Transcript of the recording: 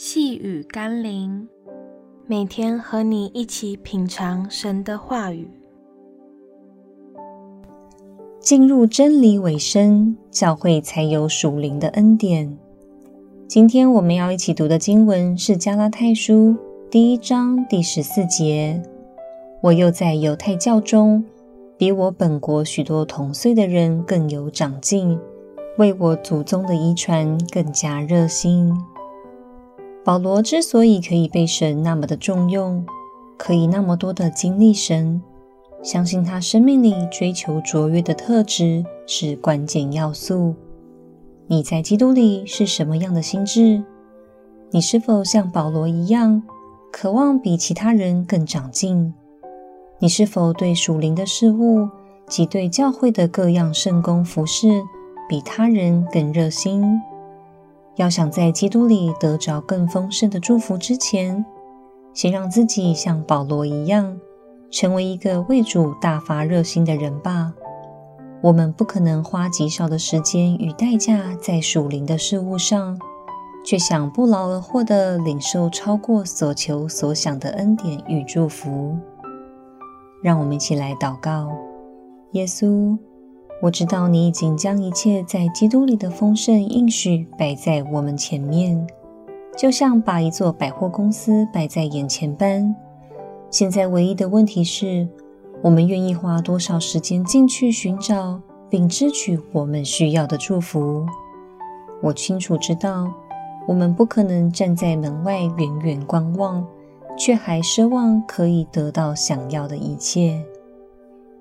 细雨甘霖，每天和你一起品尝神的话语，进入真理尾声，教会才有属灵的恩典。今天我们要一起读的经文是《加拉太书》第一章第十四节。我又在犹太教中，比我本国许多同岁的人更有长进，为我祖宗的遗传更加热心。保罗之所以可以被神那么的重用，可以那么多的经历神，相信他生命里追求卓越的特质是关键要素。你在基督里是什么样的心智？你是否像保罗一样，渴望比其他人更长进？你是否对属灵的事物及对教会的各样圣工服事，比他人更热心？要想在基督里得着更丰盛的祝福之前，先让自己像保罗一样，成为一个为主大发热心的人吧。我们不可能花极少的时间与代价在属灵的事物上，却想不劳而获地领受超过所求所想的恩典与祝福。让我们一起来祷告：耶稣。我知道你已经将一切在基督里的丰盛应许摆在我们前面，就像把一座百货公司摆在眼前般。现在唯一的问题是，我们愿意花多少时间进去寻找并支取我们需要的祝福？我清楚知道，我们不可能站在门外远远观望，却还奢望可以得到想要的一切。